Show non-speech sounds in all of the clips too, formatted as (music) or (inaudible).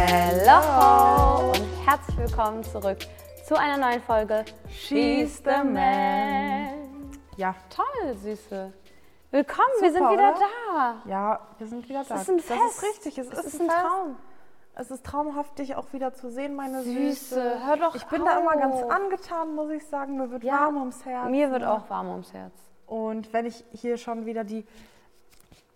Hello und herzlich willkommen zurück zu einer neuen Folge She's the Man. Ja, Toll, Süße. Willkommen, wir sind Super, wieder oder? da. ja, wir sind wieder da. ist ein Das Fest. ist richtig, es Es ist, ist ein Fest. Traum. Es ist traumhaft, dich auch wieder zu sehen, meine Süße, Süße. hör doch Ich bin da immer ganz auf. angetan, muss ich sagen. Mir wird Ja, warm ums Herz. Mir wird auch warm ums Herz. Und wenn ich hier schon wieder die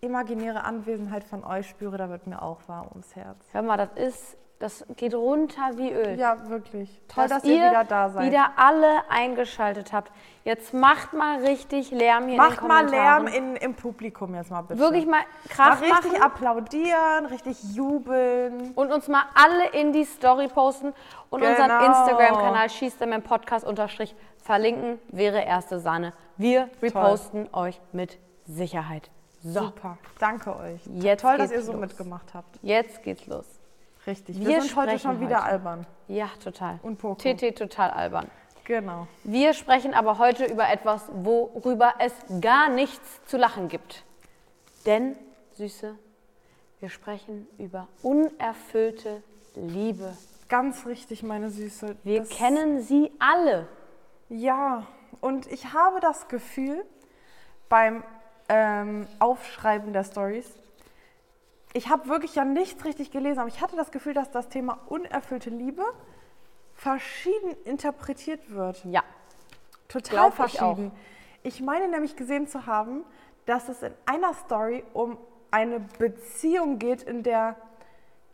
imaginäre Anwesenheit von euch spüre, da wird mir auch warm ums Herz. Hör mal, das ist, das geht runter wie Öl. Ja, wirklich. Toll, dass, dass, ihr wieder da seid. wieder alle eingeschaltet habt. Jetzt macht mal richtig Lärm hier Macht in den mal Lärm in, im Publikum jetzt mal bitte. Wirklich mal Mal Kraft richtig machen applaudieren, richtig jubeln. und uns mal alle in die Story posten und unseren Genau. Instagram-Kanal Schießt Man Podcast unterstrich verlinken. Wäre erste Sahne. Wir reposten euch mit Sicherheit. So, Super. Danke euch. Jetzt Toll, dass ihr so los. mitgemacht habt. jetzt geht's los. Richtig. Wir Wir, sind heute schon wieder heute. albern. Ja, total. Und Poco. TT total albern. Genau. Wir sprechen aber heute über etwas, worüber es gar nichts zu lachen gibt. Denn, Süße, wir sprechen über unerfüllte Liebe. Ganz richtig, meine Süße. Wir Das- kennen sie alle. Ja, und ich habe das Gefühl, beim ähm, Aufschreiben der Stories, ich habe wirklich ja nichts richtig gelesen, aber ich hatte das Gefühl, dass das Thema unerfüllte Liebe verschieden interpretiert wird. Ja, Total Glaub ich verschieden. Ich, meine nämlich gesehen zu haben, dass es in einer Story um eine Beziehung geht, in der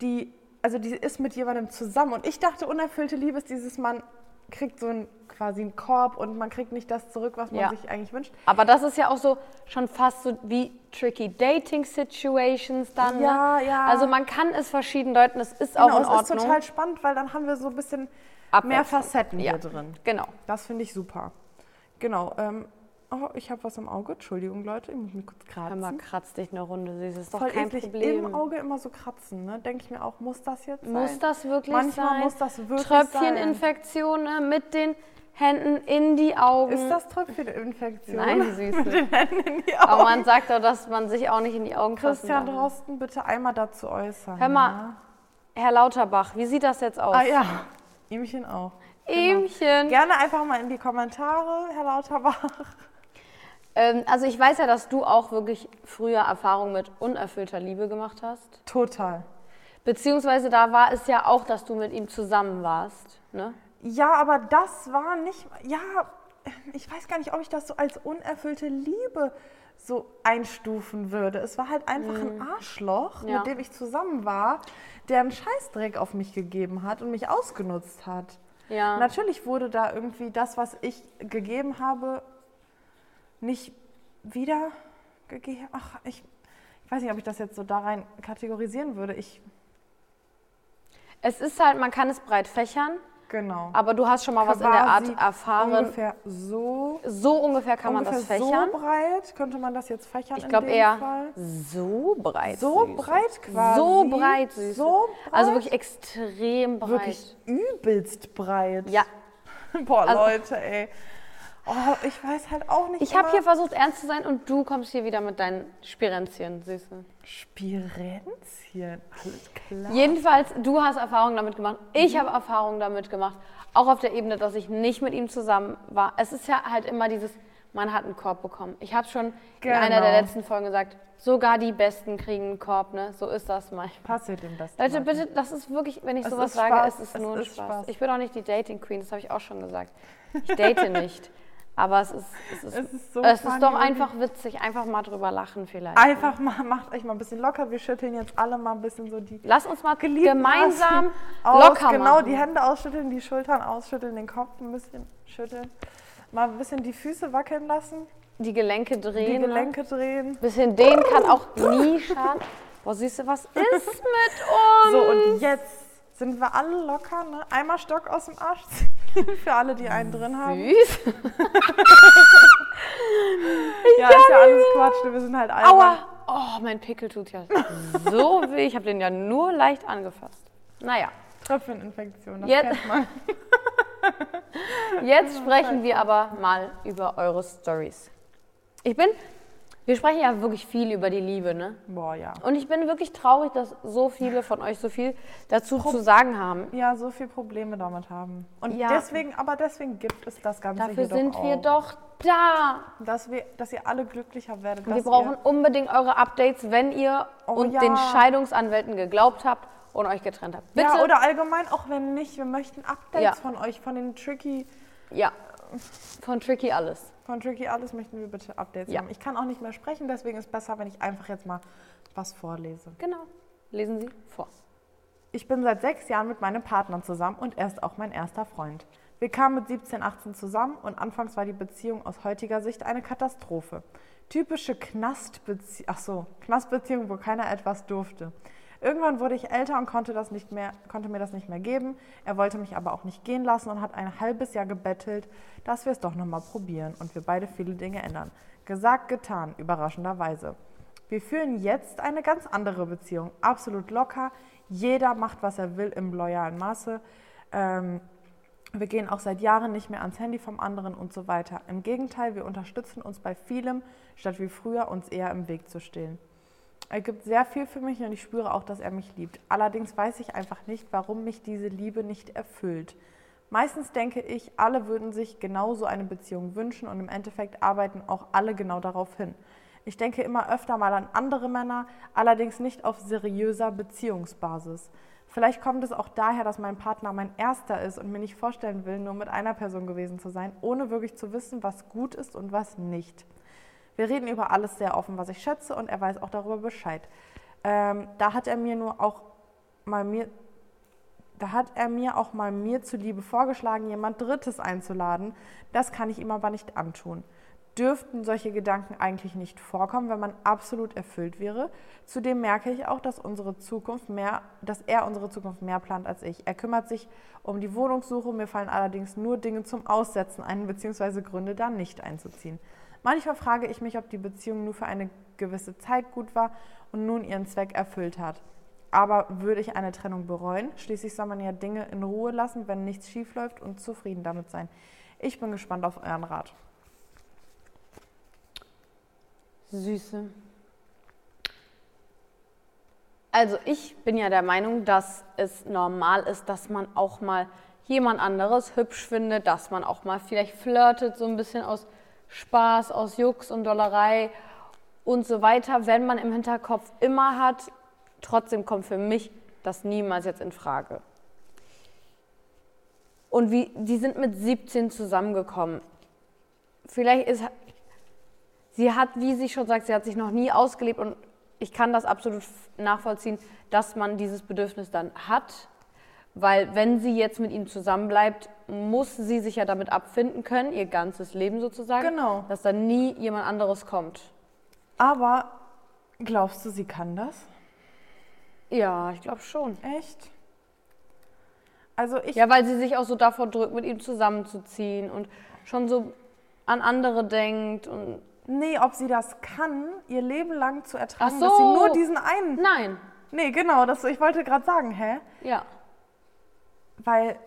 die, also die ist mit jemandem zusammen. Und ich dachte, unerfüllte Liebe ist dieses, man kriegt so ein, quasi einen Korb und man kriegt nicht das zurück, was man Ja. sich eigentlich wünscht. aber das ist ja auch so schon fast so wie tricky Dating Situations dann. Ja, ne? ja. Also man kann es verschieden deuten, es ist auch Genau, in es Ordnung. ist total spannend, weil dann haben wir so ein bisschen mehr Abwechslung. Facetten ja. hier drin. Genau. Das finde ich super. Genau. Ähm, oh, ich habe was im Auge. Entschuldigung, Leute, ich muss mich kurz Hör kratzen. mal, kratz dich eine Runde, Süße. Ist doch Voll kein eklig, Problem. im Auge immer so kratzen, ne? Denke ich mir auch, muss das jetzt sein? Muss das wirklich Manchmal sein? muss das wirklich sein. Tröpfcheninfektionen mit den Händen in die Augen. Ist das Tröpfcheninfektion? Nein, (laughs) Süße. die Aber Augen. man sagt doch, dass man sich auch nicht in die Augen fassen Christian. Drosten, bitte einmal dazu äußern. Hör mal, ja? Herr Lauterbach, wie sieht das jetzt aus? Ah ja, Ihmchen auch. Ähmchen. Gerne einfach mal in die Kommentare, Herr Lauterbach. Ähm, also ich weiß ja, dass du auch wirklich früher Erfahrungen mit unerfüllter Liebe gemacht hast. Total. Beziehungsweise da war es ja auch, dass du mit ihm zusammen warst. Ne? Ja, aber das war nicht, ja, ich weiß gar nicht, ob ich das so als unerfüllte Liebe so einstufen würde. Es war halt einfach ein Arschloch, Ja. mit dem ich zusammen war, der einen Scheißdreck auf mich gegeben hat und mich ausgenutzt hat. Ja. Natürlich wurde da irgendwie das, was ich gegeben habe, nicht wieder gegeben. Ach, ich, ich weiß nicht, ob ich das jetzt so da rein kategorisieren würde. Ich, Es ist halt, man kann es breit fächern, genau. aber du hast schon mal was in der Art erfahren. Ungefähr so So ungefähr kann man das ungefähr fächern. So breit könnte man das jetzt fächern Ich glaube eher Fall. so breit. So Süße. breit quasi. So breit, Süße. So breit. Also wirklich extrem breit. wirklich übelst breit. Ja. (laughs) Boah, Also- Leute, ey. Oh, ich weiß halt auch nicht. Ich habe hier versucht, ernst zu sein und du kommst hier wieder mit deinen Spirenzchen, Süße. Spirenzchen. Alles klar. Jedenfalls, du hast Erfahrungen damit gemacht. Ich habe Erfahrungen damit gemacht. Auch auf der Ebene, dass ich nicht mit ihm zusammen war. Es ist ja halt immer dieses, man hat einen Korb bekommen. Ich habe schon in einer der Genau. letzten Folgen gesagt, sogar die Besten kriegen einen Korb, ne? So ist das manchmal. Passiert dem das. Leute, bitte, das ist wirklich, wenn ich Es sowas sage, Spaß. es ist Es nur ist Spaß. Spaß. Ich bin auch nicht die Dating Queen, das habe ich auch schon gesagt. Ich date (laughs) nicht. Aber es ist, es ist, Es ist so es ist doch einfach witzig, einfach mal drüber lachen vielleicht. Einfach mal, macht euch mal ein bisschen locker. Wir schütteln jetzt alle mal ein bisschen so die Lass uns mal gemeinsam aus, locker Genau, machen. die Hände ausschütteln, die Schultern ausschütteln, den Kopf ein bisschen schütteln. Mal ein bisschen die Füße wackeln lassen, die Gelenke die drehen. ne? Gelenke drehen. Bisschen den kann auch nie schaden. Boah, Süße, was ist mit uns? So, und jetzt sind wir alle locker, ne? Einmal Stock aus dem Arsch ziehen, (laughs) für alle, die einen drin haben. Süß. (laughs) Ja, ist ja alles Quatsch, wir sind halt albern. Aua. Oh, mein Pickel tut ja so (laughs) weh. Ich habe den ja nur leicht angefasst. Naja, Tröpfcheninfektion, das Jetzt- kennt man. jetzt sprechen wir aber mal über eure Stories. Ich bin Wir sprechen ja wirklich viel über die Liebe, ne? Boah, ja. Und ich bin wirklich traurig, dass so viele von euch so viel dazu zu sagen haben. Ja, so viele Probleme damit haben. Und Ja. deswegen, aber deswegen gibt es das Ganze Dafür sind doch wir doch da. Dass, wir, dass ihr alle glücklicher werdet. Wir brauchen unbedingt eure Updates, wenn ihr Oh und ja. den Scheidungsanwälten geglaubt habt und euch getrennt habt. Bitte. ja, oder allgemein, auch wenn nicht, wir möchten Updates Ja. von euch, von den Tricky, Ja. Von Tricky alles. Von Tricky alles möchten wir bitte Updates Ja. haben. Ich kann auch nicht mehr sprechen, deswegen ist es besser, wenn ich einfach jetzt mal was vorlese. Genau. Lesen Sie vor. Ich bin seit sechs Jahren mit meinem Partner zusammen und er ist auch mein erster Freund. Wir kamen mit 17, 18 zusammen und anfangs war die Beziehung aus heutiger Sicht eine Katastrophe. Typische Knastbeziehung, ach so, Knastbeziehung, wo keiner etwas durfte. Irgendwann wurde ich älter und konnte, das nicht mehr, konnte mir das nicht mehr geben. Er wollte mich aber auch nicht gehen lassen und hat ein halbes Jahr gebettelt, dass wir es doch nochmal probieren und wir beide viele Dinge ändern. Gesagt, getan, überraschenderweise. Wir führen jetzt eine ganz andere Beziehung, absolut locker. Jeder macht, was er will im loyalen Maße. Ähm, wir gehen auch seit Jahren nicht mehr ans Handy vom anderen und so weiter. Im Gegenteil, wir unterstützen uns bei vielem, statt wie früher uns eher im Weg zu stehen. Er gibt sehr viel für mich und ich spüre auch, dass er mich liebt. Allerdings weiß ich einfach nicht, warum mich diese Liebe nicht erfüllt. Meistens denke ich, alle würden sich genau so eine Beziehung wünschen und im Endeffekt arbeiten auch alle genau darauf hin. Ich denke immer öfter mal an andere Männer, allerdings nicht auf seriöser Beziehungsbasis. Vielleicht kommt es auch daher, dass mein Partner mein erster ist und mir nicht vorstellen will, nur mit einer Person gewesen zu sein, ohne wirklich zu wissen, was gut ist und was nicht. Wir reden über alles sehr offen, was ich schätze, und er weiß auch darüber Bescheid. Ähm, da hat er mir nur auch mal mir, da hat er mir auch mal mir zuliebe vorgeschlagen, jemand Drittes einzuladen. Das kann ich ihm aber nicht antun. Dürften solche Gedanken eigentlich nicht vorkommen, wenn man absolut erfüllt wäre. Zudem merke ich auch, dass unsere Zukunft mehr, dass er unsere Zukunft mehr plant als ich. Er kümmert sich um die Wohnungssuche, mir fallen allerdings nur Dinge zum Aussetzen ein, beziehungsweise Gründe, da nicht einzuziehen. Manchmal frage ich mich, ob die Beziehung nur für eine gewisse Zeit gut war und nun ihren Zweck erfüllt hat. Aber würde ich eine Trennung bereuen? Schließlich soll man ja Dinge in Ruhe lassen, wenn nichts schief läuft und zufrieden damit sein. Ich bin gespannt auf euren Rat. Süße. Also ich bin ja der Meinung, dass es normal ist, dass man auch mal jemand anderes hübsch findet, dass man auch mal vielleicht flirtet, so ein bisschen aus Spaß, aus Jux und Dollerei und so weiter, wenn man im Hinterkopf immer hat. Trotzdem kommt für mich das niemals jetzt in Frage. Und wie, die sind mit 17 zusammengekommen. Vielleicht ist, sie hat, wie sie schon sagt, sie hat sich noch nie ausgelebt und ich kann das absolut nachvollziehen, dass man dieses Bedürfnis dann hat, weil wenn sie jetzt mit ihm zusammenbleibt, muss sie sich ja damit abfinden können, ihr ganzes Leben sozusagen, Genau. dass da nie jemand anderes kommt. Aber glaubst du, sie kann das? Ja, ich glaube schon. Echt? Also ich, Ja, weil sie sich auch so davor drückt, mit ihm zusammenzuziehen und schon so an andere denkt und nee, ob sie das kann, ihr Leben lang zu ertragen, Ach dass sie so. nur diesen einen. nein, Nee, genau, das, ich wollte gerade sagen, hä? ja. Weil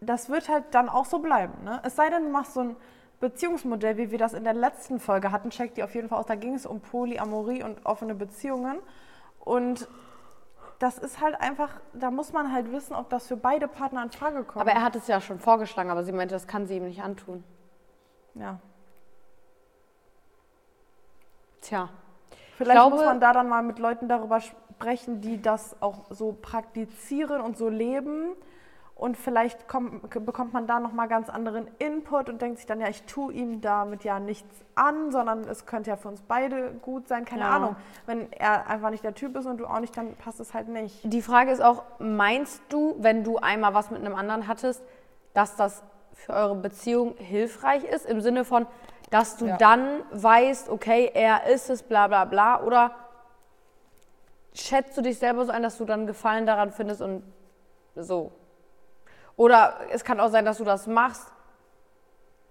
das wird halt dann auch so bleiben. Ne? Es sei denn, du machst so ein Beziehungsmodell, wie wir das in der letzten Folge hatten. Check die auf jeden Fall aus. Da ging es um Polyamorie und offene Beziehungen. Und das ist halt einfach, da muss man halt wissen, ob das für beide Partner in Frage kommt. Aber er hat es ja schon vorgeschlagen, aber sie meinte, das kann sie ihm nicht antun. ja. Tja, Vielleicht glaube- muss man da dann mal mit Leuten darüber sprechen, die das auch so praktizieren und so leben. Und vielleicht kommt, bekommt man da nochmal ganz anderen Input und denkt sich dann, ja, ich tue ihm damit ja nichts an, sondern es könnte ja für uns beide gut sein. Keine Ja. Ahnung. Wenn er einfach nicht der Typ ist und du auch nicht, dann passt es halt nicht. die Frage ist auch, meinst du, wenn du einmal was mit einem anderen hattest, dass das für eure Beziehung hilfreich ist? Im Sinne von, dass du Ja. dann weißt, okay, er ist es, bla bla bla, oder schätzt du dich selber so ein, dass du dann Gefallen daran findest und so? Oder es kann auch sein, dass du das machst,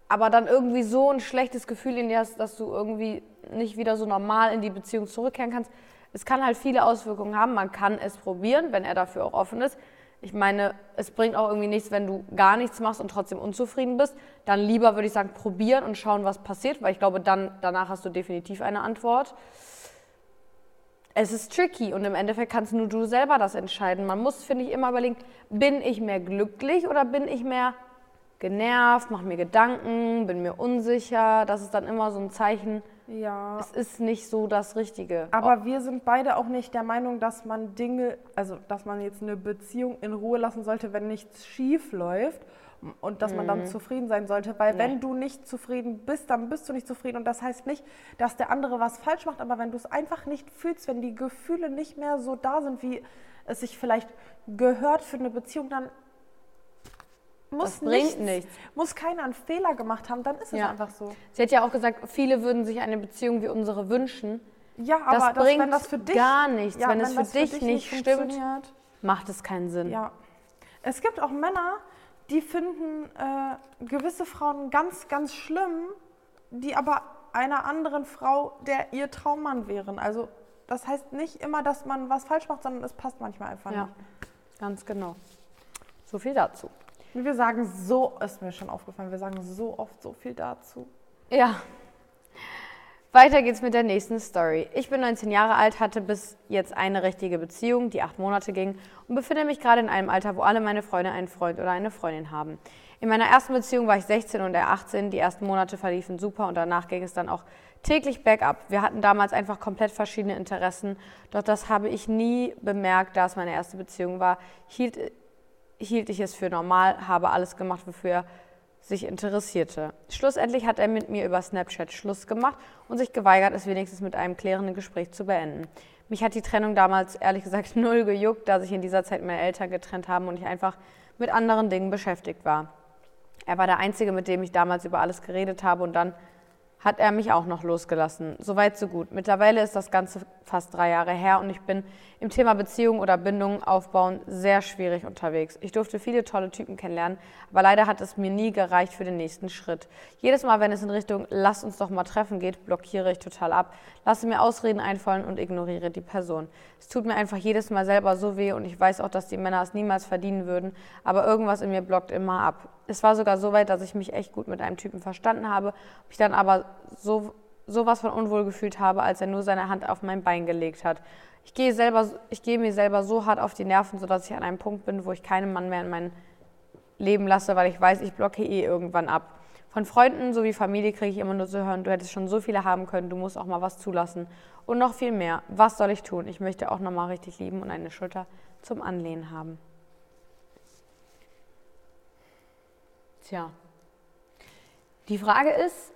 aber dann irgendwie so ein schlechtes Gefühl in dir hast, dass du irgendwie nicht wieder so normal in die Beziehung zurückkehren kannst. Es kann halt viele Auswirkungen haben. Man kann es probieren, wenn er dafür auch offen ist. Ich meine, es bringt auch irgendwie nichts, wenn du gar nichts machst und trotzdem unzufrieden bist. Dann lieber würde ich sagen, probieren und schauen, was passiert, weil ich glaube, dann danach hast du definitiv eine Antwort. Es ist tricky und im Endeffekt kannst nur du selber das entscheiden. Man muss, finde ich, immer überlegen, bin ich mehr glücklich oder bin ich mehr genervt, mache mir Gedanken, bin mir unsicher. Das ist dann immer so ein Zeichen, Ja. es ist nicht so das Richtige. Aber wir sind beide auch nicht der Meinung, dass man Dinge, also dass man jetzt eine Beziehung in Ruhe lassen sollte, wenn nichts schief läuft und dass man dann zufrieden sein sollte, weil Nee. wenn du nicht zufrieden bist, dann bist du nicht zufrieden und das heißt nicht, dass der andere was falsch macht, aber wenn du es einfach nicht fühlst, wenn die Gefühle nicht mehr so da sind, wie es sich vielleicht gehört für eine Beziehung, dann muss Das nichts, nichts. muss keiner einen Fehler gemacht haben, dann ist es Ja. einfach so. Sie hat ja auch gesagt, viele würden sich eine Beziehung wie unsere wünschen. Ja, Das aber das, bringt wenn das für dich gar nichts. Ja, wenn es für das dich nicht stimmt, macht es keinen Sinn. Ja. Es gibt auch Männer, die finden äh, gewisse Frauen ganz, ganz schlimm, die aber einer anderen Frau der ihr Traummann wären. Also das heißt nicht immer, dass man was falsch macht, sondern es passt manchmal einfach Ja, ganz genau. So viel dazu. nicht. Wir sagen so, ist mir schon aufgefallen, wir sagen so oft so viel dazu. Ja. Weiter geht's mit der nächsten Story. Ich bin 19 Jahre alt, hatte bis jetzt eine richtige Beziehung, die acht Monate ging, und befinde mich gerade in einem Alter, wo alle meine Freunde einen Freund oder eine Freundin haben. In meiner ersten Beziehung war ich 16 und er 18. Die ersten Monate verliefen super und danach ging es dann auch täglich bergab. Wir hatten damals einfach komplett verschiedene Interessen, doch das habe ich nie bemerkt, da es meine erste Beziehung war. Hielt, hielt ich es für normal, habe alles gemacht, wofür sich interessierte. Schlussendlich hat er mit mir über Snapchat Schluss gemacht und sich geweigert, es wenigstens mit einem klärenden Gespräch zu beenden. Mich hat die Trennung damals ehrlich gesagt (laughs) null gejuckt, da sich in dieser Zeit meine Eltern getrennt haben und ich einfach mit anderen Dingen beschäftigt war. Er war der Einzige, mit dem ich damals über alles geredet habe und dann hat er mich auch noch losgelassen. Soweit, so gut. Mittlerweile ist das Ganze fast drei Jahre her und ich bin im Thema Beziehung oder Bindung aufbauen sehr schwierig unterwegs. Ich durfte viele tolle Typen kennenlernen, aber leider hat es mir nie gereicht für den nächsten Schritt. Jedes Mal, wenn es in Richtung Lass uns doch mal treffen geht, blockiere ich total ab, lasse mir Ausreden einfallen und ignoriere die Person. Es tut mir einfach jedes Mal selber so weh und ich weiß auch, dass die Männer es niemals verdienen würden, aber irgendwas in mir blockt immer ab. Es war sogar so weit, dass ich mich echt gut mit einem Typen verstanden habe, mich dann aber so sowas von unwohl gefühlt habe, als er nur seine Hand auf mein Bein gelegt hat. Ich gehe, selber, ich gehe mir selber so hart auf die Nerven, sodass ich an einem Punkt bin, wo ich keinen Mann mehr in mein Leben lasse, weil ich weiß, ich blocke eh irgendwann ab. Von Freunden sowie Familie kriege ich immer nur zu hören, du hättest schon so viele haben können, du musst auch mal was zulassen. Und noch viel mehr. Was soll ich tun? Ich möchte auch noch mal richtig lieben und eine Schulter zum Anlehnen haben. Tja. Die Frage ist,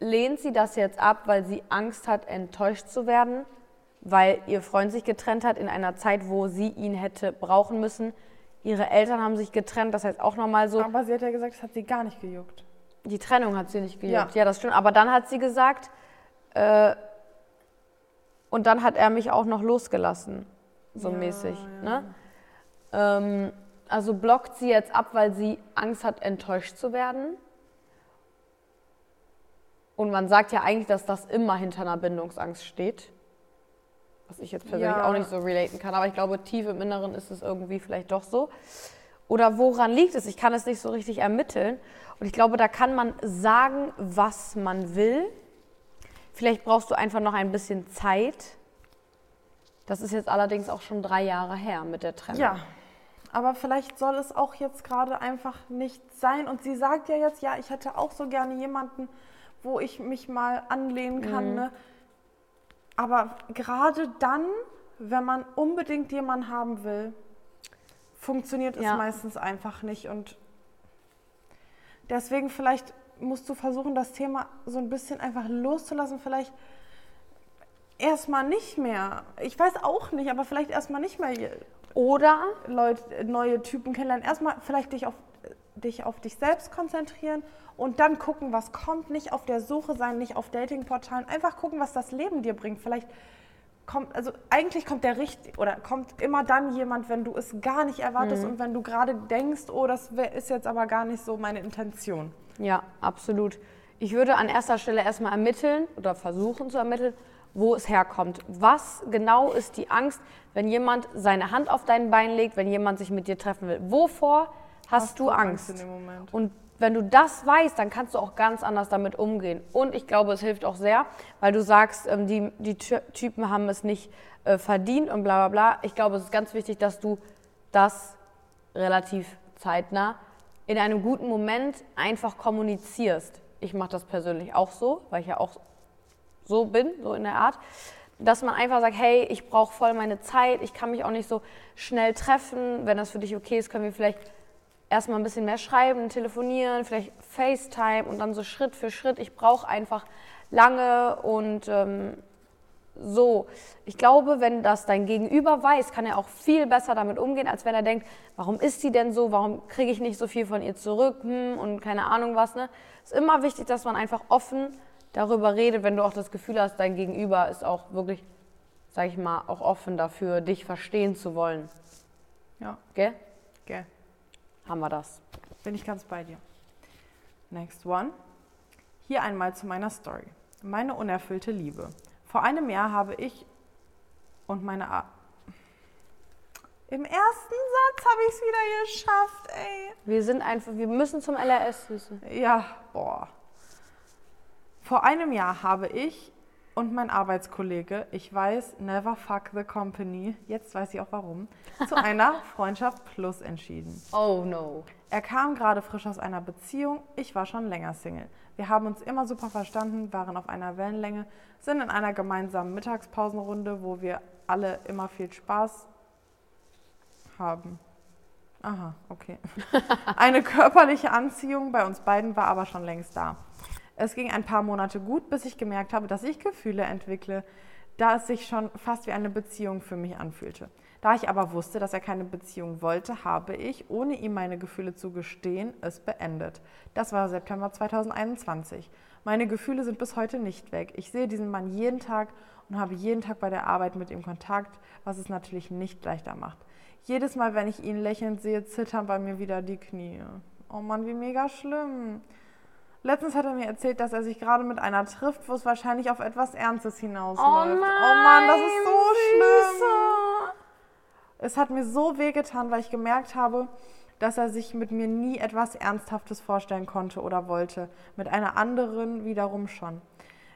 lehnt sie das jetzt ab, weil sie Angst hat, enttäuscht zu werden, weil ihr Freund sich getrennt hat in einer Zeit, wo sie ihn hätte brauchen müssen. Ihre Eltern haben sich getrennt, das heißt auch nochmal so, Aber sie hat ja gesagt, das hat sie gar nicht gejuckt. die Trennung hat sie nicht gejuckt. Ja. Ja, das stimmt. Aber dann hat sie gesagt, äh, und dann hat er mich auch noch losgelassen, so Ja, mäßig. ja. Ne? Ähm, also blockt sie jetzt ab, weil sie Angst hat, enttäuscht zu werden. Und man sagt ja eigentlich, dass das immer hinter einer Bindungsangst steht. Was ich jetzt persönlich Ja. auch nicht so relaten kann. Aber ich glaube, tief im Inneren ist es irgendwie vielleicht doch so. Oder woran liegt es? Ich kann es nicht so richtig ermitteln. Und ich glaube, da kann man sagen, was man will. Vielleicht brauchst du einfach noch ein bisschen Zeit. Das ist jetzt allerdings auch schon drei Jahre her mit der Trennung. Ja, aber vielleicht soll es auch jetzt gerade einfach nicht sein. Und sie sagt ja jetzt, ja, ich hätte auch so gerne jemanden, wo ich mich mal anlehnen kann. Mhm. Ne? Aber gerade dann, wenn man unbedingt jemanden haben will, funktioniert es Ja. meistens einfach nicht. Und deswegen vielleicht musst du versuchen, das Thema so ein bisschen einfach loszulassen. Vielleicht erstmal nicht mehr. Ich weiß auch nicht, aber vielleicht erstmal nicht mehr Oder Leute, neue Typen kennenlernen. Erstmal vielleicht dich auf, dich auf dich selbst konzentrieren und dann gucken, was kommt. Nicht auf der Suche sein, nicht auf Datingportalen. Einfach gucken, was das Leben dir bringt. Vielleicht kommt, also eigentlich kommt der richtig oder kommt immer dann jemand, wenn du es gar nicht erwartest und wenn du gerade denkst, oh, das ist jetzt aber gar nicht so meine Intention. Ja, absolut. Ich würde an erster Stelle erstmal ermitteln oder versuchen zu ermitteln, wo es herkommt. Was genau ist die Angst, wenn jemand seine Hand auf dein Bein legt, wenn jemand sich mit dir treffen will? Wovor hast, du Angst? Moment? Und wenn du das weißt, dann kannst du auch ganz anders damit umgehen. Und ich glaube, es hilft auch sehr, weil du sagst, ähm, die, die Ty- Typen haben es nicht äh, verdient und bla bla bla. Ich glaube, es ist ganz wichtig, dass du das relativ zeitnah in einem guten Moment einfach kommunizierst. Ich mache das persönlich auch so, weil ich ja auch so bin, so in der Art, dass man einfach sagt, hey, ich brauche voll meine Zeit, ich kann mich auch nicht so schnell treffen. Wenn das für dich okay ist, können wir vielleicht erstmal ein bisschen mehr schreiben, telefonieren, vielleicht FaceTime und dann so Schritt für Schritt. Ich brauche einfach lange und ähm, so. Ich glaube, wenn das dein Gegenüber weiß, kann er auch viel besser damit umgehen, als wenn er denkt, warum ist sie denn so, warum kriege ich nicht so viel von ihr zurück hm, und keine Ahnung was. Ne? Es ist immer wichtig, dass man einfach offen darüber redet, wenn du auch das Gefühl hast, dein Gegenüber ist auch wirklich, sag ich mal, auch offen dafür, dich verstehen zu wollen. Ja, Gell? gell. Haben wir das. Bin ich ganz bei dir. Next one. Hier einmal zu meiner Story. Meine unerfüllte Liebe. Vor einem Jahr habe ich und meine A Im ersten Satz habe ich es wieder geschafft, ey. Wir sind einfach, wir müssen zum LRS, Süße. Ja, boah. Vor einem Jahr habe ich und mein Arbeitskollege, ich weiß, never fuck the company, jetzt weiß ich auch warum, (laughs) zu einer Freundschaft Plus entschieden. Oh no. Er kam gerade frisch aus einer Beziehung, ich war schon länger Single. Wir haben uns immer super verstanden, waren auf einer Wellenlänge, sind in einer gemeinsamen Mittagspausenrunde, wo wir alle immer viel Spaß haben. Aha, okay. (laughs) Eine körperliche Anziehung bei uns beiden war aber schon längst da. Es ging ein paar Monate gut, bis ich gemerkt habe, dass ich Gefühle entwickle, da es sich schon fast wie eine Beziehung für mich anfühlte. Da ich aber wusste, dass er keine Beziehung wollte, habe ich, ohne ihm meine Gefühle zu gestehen, es beendet. Das war September 2021. Meine Gefühle sind bis heute nicht weg. Ich sehe diesen Mann jeden Tag und habe jeden Tag bei der Arbeit mit ihm Kontakt, was es natürlich nicht leichter macht. Jedes Mal, wenn ich ihn lächelnd sehe, zittern bei mir wieder die Knie. Oh Mann, wie mega schlimm. Letztens hat er mir erzählt, dass er sich gerade mit einer trifft, wo es wahrscheinlich auf etwas Ernstes hinausläuft. oh Mann, das ist so schlimm. Es hat mir so wehgetan, weil ich gemerkt habe, dass er sich mit mir nie etwas Ernsthaftes vorstellen konnte oder wollte. Mit einer anderen wiederum schon.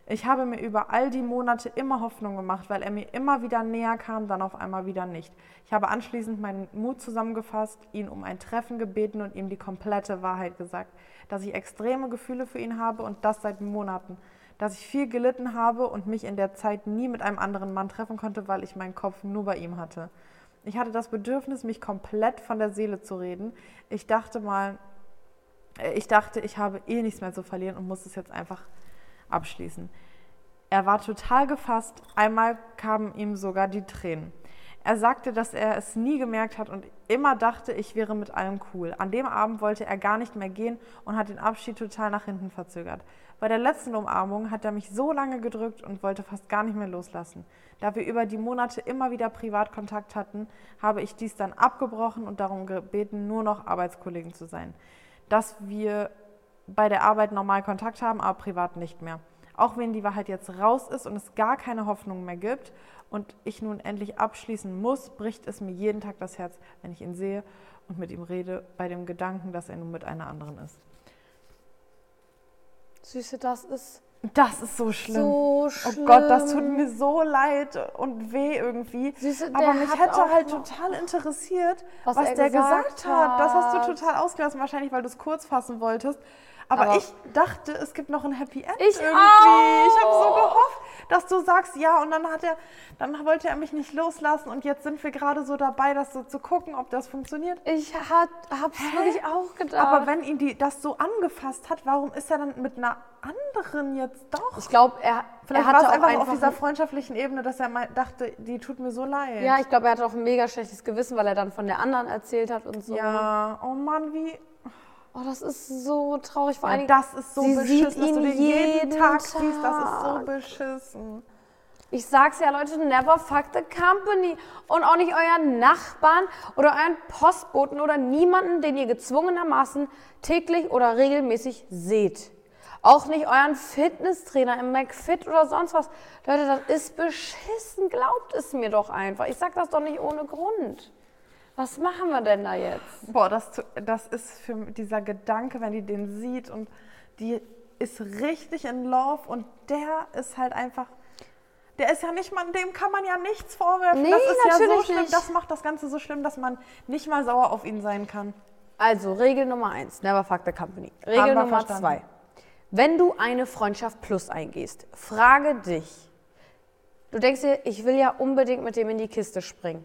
Ich habe mir über all die Monate immer Hoffnung gemacht, weil er mir immer wieder näher kam, dann auf einmal wieder nicht. Ich habe anschließend meinen Mut zusammengefasst, ihn um ein Treffen gebeten und ihm die komplette Wahrheit gesagt, dass ich extreme Gefühle für ihn habe und das seit Monaten, dass ich viel gelitten habe und mich in der Zeit nie mit einem anderen Mann treffen konnte, weil ich meinen Kopf nur bei ihm hatte. Ich hatte das Bedürfnis, mich komplett von der Seele zu reden. Ich dachte mal, äh, ich dachte, ich habe eh nichts mehr zu verlieren und muss es jetzt einfach abschließen. Er war total gefasst. Einmal kamen ihm sogar die Tränen. Er sagte, dass er es nie gemerkt hat und immer dachte, ich wäre mit allem cool. An dem Abend wollte er gar nicht mehr gehen und hat den Abschied total nach hinten verzögert. Bei der letzten Umarmung hat er mich so lange gedrückt und wollte fast gar nicht mehr loslassen. Da wir über die Monate immer wieder Privatkontakt hatten, habe ich dies dann abgebrochen und darum gebeten, nur noch Arbeitskollegen zu sein. Dass wir bei der Arbeit normal Kontakt haben, aber privat nicht mehr. Auch wenn die Wahrheit jetzt raus ist und es gar keine Hoffnung mehr gibt und ich nun endlich abschließen muss, bricht es mir jeden Tag das Herz, wenn ich ihn sehe und mit ihm rede, bei dem Gedanken, dass er nun mit einer anderen ist. Süße, das ist Das ist so schlimm. so Oh schlimm. Gott, das tut mir so leid und weh irgendwie. Süße, Aber mich hat hätte halt total interessiert, Was was, er der gesagt gesagt hat. Das hast hat. du total ausgelassen, wahrscheinlich, weil du es kurz fassen wolltest. Aber, Aber- ich dachte, es gibt noch ein Happy End Ich irgendwie. auch. Ich habe so gehofft, dass du sagst, ja, und dann hat er, dann wollte er mich nicht loslassen und jetzt sind wir gerade so dabei, das so zu gucken, ob das funktioniert. Ich hat, hab's wirklich auch gedacht. Aber wenn ihn die, das so angefasst hat, warum ist er dann mit einer anderen jetzt doch? ich glaube, er, Vielleicht er war es auch einfach, einfach auf dieser freundschaftlichen Ebene, dass er mal dachte, die tut mir so leid. Ja, ich glaube, er hatte auch ein mega schlechtes Gewissen, weil er dann von der anderen erzählt hat und so. Ja, oh Mann, wie. Oh, das ist so traurig. Vor Ja, allem, das ist so sie beschissen, sieht ihn den jeden jeden Tag siehst. Das ist so Tag. beschissen. ich sag's ja, Leute, never fuck the company. Und auch nicht euren Nachbarn oder euren Postboten oder niemanden, den ihr gezwungenermaßen täglich oder regelmäßig seht. Auch nicht euren Fitnesstrainer im McFit oder sonst was. Leute, das ist beschissen. Glaubt es mir doch einfach. Ich sag das doch nicht ohne Grund. Was machen wir denn da jetzt? Boah, das, das ist für dieser Gedanke, wenn die den sieht und die ist richtig in Love und der ist halt einfach. Der ist ja nicht mal, dem kann man ja nichts vorwerfen. Nee, das ist ja so natürlich schlimm, nicht. das macht das Ganze so schlimm, dass man nicht mal sauer auf ihn sein kann. Also, Regel Nummer eins, never fuck the company. Regel wir Nummer verstanden. zwei, wenn du eine Freundschaft plus eingehst, frage dich. Du denkst dir, ich will ja unbedingt mit dem in die Kiste springen.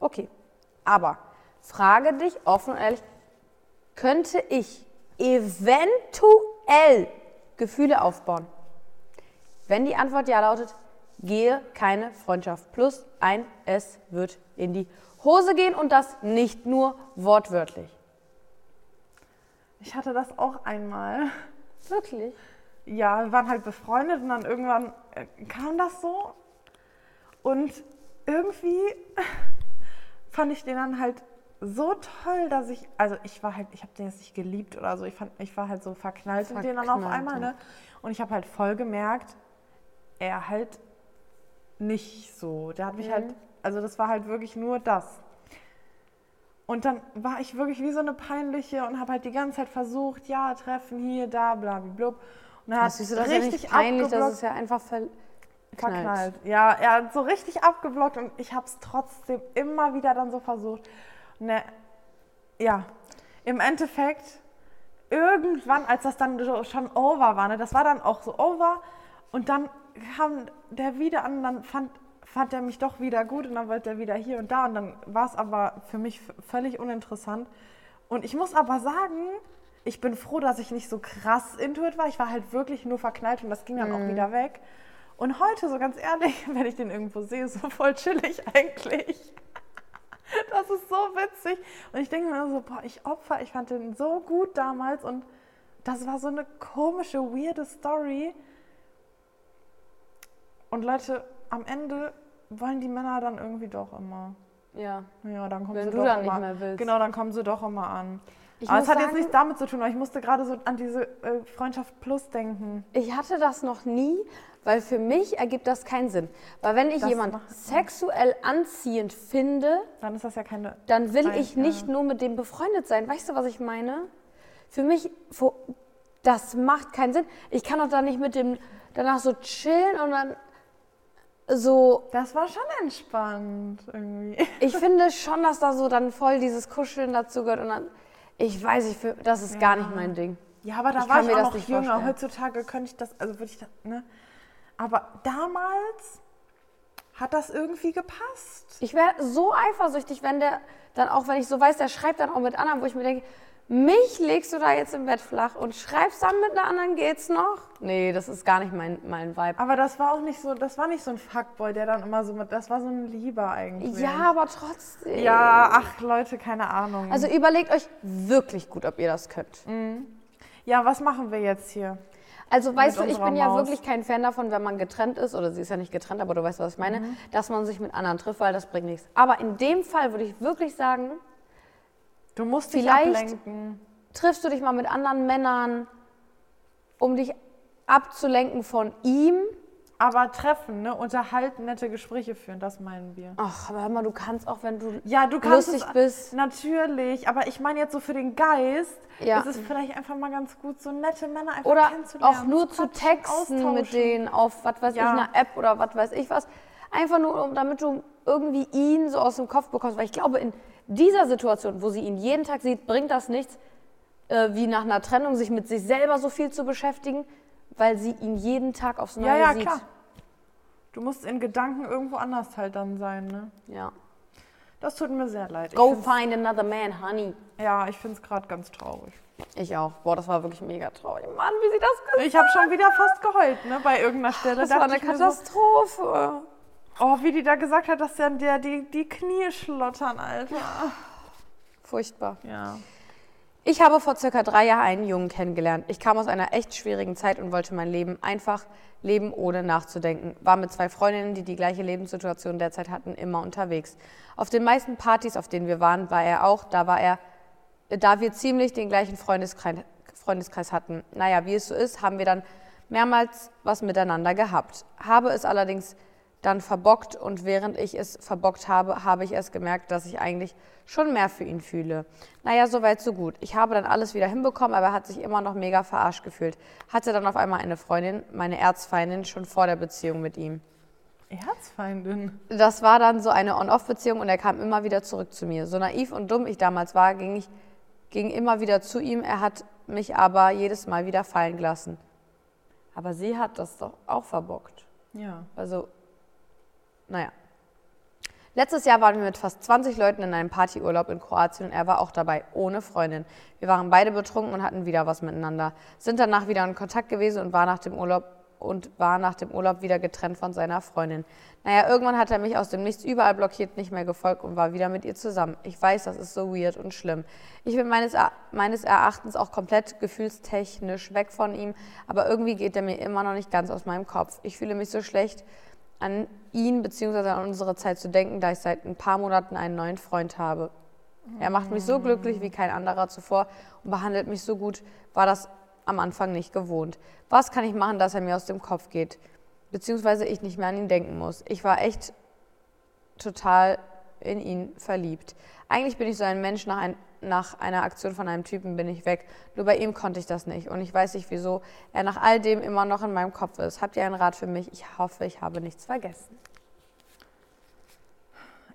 Okay, aber frage dich offen und ehrlich, könnte ich eventuell Gefühle aufbauen? Wenn die Antwort ja lautet, gehe keine Freundschaft plus ein, es wird in die Hose gehen und das nicht nur wortwörtlich. Ich hatte das auch einmal. Wirklich? Ja, wir waren halt befreundet und dann irgendwann äh, kam das so. Und irgendwie fand ich den dann halt so toll, dass ich, also ich war halt, ich habe den jetzt nicht geliebt oder so, ich, fand, ich war halt so verknallt, in den dann auf Verknallt, einmal, ne? Und ich habe halt voll gemerkt, er halt nicht so. Der hat mich halt, also das war halt wirklich nur das. Und dann war ich wirklich wie so eine peinliche und habe halt die ganze Zeit versucht, ja, treffen hier, da, bla, bla. Und er hat Das das ist ja richtig nicht peinlich, das abgeblockt, ist ja einfach verknallt. Verknallt. Ja, er hat so richtig abgeblockt und ich habe es trotzdem immer wieder dann so versucht. Er, ja, im Endeffekt, irgendwann, als das dann schon over war, ne, das war dann auch so over und dann kam der wieder an dann fand, fand er mich doch wieder gut und dann wollte er wieder hier und da und dann war es aber für mich völlig uninteressant. Und ich muss aber sagen, ich bin froh, dass ich nicht so krass intuit war. Ich war halt wirklich nur verknallt und das ging dann auch wieder weg. Und heute, so ganz ehrlich, (laughs) wenn ich den irgendwo sehe, so voll chillig eigentlich. (laughs) Das ist so witzig. Und ich denke mir so, boah, ich Opfer, ich fand den so gut damals und das war so eine komische, weirde Story. Und Leute, am Ende wollen die Männer dann irgendwie doch immer. Ja. Ja, dann kommen Wenn sie du doch dann nicht immer. mehr willst. Genau, dann kommen sie doch immer an. Ich aber es hat jetzt sagen- nichts damit zu tun, aber ich musste gerade so an diese äh, Freundschaft Plus denken. Ich hatte das noch nie, weil für mich ergibt das keinen Sinn. Weil wenn ich Das jemand macht- sexuell anziehend finde, Dann ist das ja keine. dann will ich nicht nur mit dem befreundet sein. Weißt du, was ich meine? Für mich, das macht keinen Sinn. Ich kann doch da nicht mit dem danach so chillen und dann so. Das war schon entspannt irgendwie. (laughs) Ich finde schon, dass da so dann voll dieses Kuscheln dazu gehört und dann. Ich weiß, ich, das ist gar nicht mein Ding. Ja, aber da Ich war ich auch das noch nicht jünger. vorstellen. Heutzutage könnte ich das, also würde ich das, ne? Aber damals hat das irgendwie gepasst. Ich wäre so eifersüchtig, wenn der dann auch, wenn ich so weiß, der schreibt dann auch mit anderen, wo ich mir denke, mich legst du da jetzt im Bett flach und schreibst dann mit einer anderen, geht's noch? Nee, das ist gar nicht mein, mein Vibe. Aber das war auch nicht so, das war nicht so ein Fuckboy, der dann immer so mit, das war so ein Lieber eigentlich. Ja, aber trotzdem. Ja, ach Leute, keine Ahnung. Also überlegt euch wirklich gut, ob ihr das könnt. ja, was machen wir jetzt hier? Also weißt du, ich bin ja Maus. wirklich kein Fan davon, wenn man getrennt ist, oder sie ist ja nicht getrennt, aber du weißt, was ich meine, Mhm. dass man sich mit anderen trifft, weil das bringt nichts. Aber in dem Fall würde ich wirklich sagen, Du musst dich Vielleicht- ablenken. triffst du dich mal mit anderen Männern, um dich abzulenken von ihm. Aber treffen, ne? Unterhalten, nette Gespräche führen, das meinen wir. Ach, aber hör mal, du kannst auch, wenn du Ja, du kannst lustig es, bist. Natürlich, aber ich meine jetzt so für den Geist Ja. ist es vielleicht einfach mal ganz gut, so nette Männer einfach Oder kennenzulernen. auch nur zu texten mit denen auf, was weiß Ja. ich, einer App oder was weiß ich was. Einfach nur, um, damit du irgendwie ihn so aus dem Kopf bekommst. Weil ich glaube, in dieser Situation, wo sie ihn jeden Tag sieht, bringt das nichts, äh, wie nach einer Trennung sich mit sich selber so viel zu beschäftigen, weil sie ihn jeden Tag aufs Neue Ja, ja, sieht. klar. Du musst in Gedanken irgendwo anders halt dann sein, ne? Ja. Das tut mir sehr leid. Go find another man, honey. ja, ich finde es gerade ganz traurig. Ich auch. Boah, das war wirklich mega traurig. Mann, wie sie das gesagt Ich habe schon wieder fast geheult, ne? Bei irgendeiner Stelle. Das war Dachte eine Katastrophe. So, oh, wie die da gesagt hat, dass dann der die, die Knie schlottern, Alter. Furchtbar. Ja. Ich habe vor circa drei Jahren einen Jungen kennengelernt. Ich kam aus einer echt schwierigen Zeit und wollte mein Leben einfach leben, ohne nachzudenken. War mit zwei Freundinnen, die die gleiche Lebenssituation derzeit hatten, immer unterwegs. Auf den meisten Partys, auf denen wir waren, war er auch. Da war er, da wir ziemlich den gleichen Freundeskreis, Freundeskreis hatten. Naja, wie es so ist, haben wir dann mehrmals was miteinander gehabt. Habe es allerdings dann verbockt und während ich es verbockt habe, habe ich erst gemerkt, dass ich eigentlich schon mehr für ihn fühle. Naja, soweit so gut. Ich habe dann alles wieder hinbekommen, aber er hat sich immer noch mega verarscht gefühlt. Hatte dann auf einmal eine Freundin, meine Erzfeindin, schon vor der Beziehung mit ihm. Erzfeindin? Das war dann so eine On-Off-Beziehung und er kam immer wieder zurück zu mir. So naiv und dumm ich damals war, ging ich ging immer wieder zu ihm. Er hat mich aber jedes Mal wieder fallen gelassen. Aber sie hat das doch auch verbockt. Ja. Also, naja. Letztes Jahr waren wir mit fast 20 Leuten in einem Partyurlaub in Kroatien und er war auch dabei, ohne Freundin. Wir waren beide betrunken und hatten wieder was miteinander. Sind danach wieder in Kontakt gewesen und war nach dem Urlaub und war nach dem Urlaub wieder getrennt von seiner Freundin. Naja, irgendwann hat er mich aus dem Nichts überall blockiert, nicht mehr gefolgt und war wieder mit ihr zusammen. Ich weiß, das ist so weird und schlimm. Ich bin meines, meines Erachtens auch komplett gefühlstechnisch weg von ihm, aber irgendwie geht er mir immer noch nicht ganz aus meinem Kopf. Ich fühle mich so schlecht, an ihn bzw. an unsere Zeit zu denken, da ich seit ein paar Monaten einen neuen Freund habe. Er macht mich so glücklich wie kein anderer zuvor und behandelt mich so gut. War das am Anfang nicht gewohnt. Was kann ich machen, dass er mir aus dem Kopf geht? Beziehungsweise ich nicht mehr an ihn denken muss. Ich war echt total in ihn verliebt. Eigentlich bin ich so ein Mensch, nach, ein, nach einer Aktion von einem Typen bin ich weg. Nur bei ihm konnte ich das nicht. Und ich weiß nicht, wieso er nach all dem immer noch in meinem Kopf ist. Habt ihr einen Rat für mich? Ich hoffe, ich habe nichts vergessen.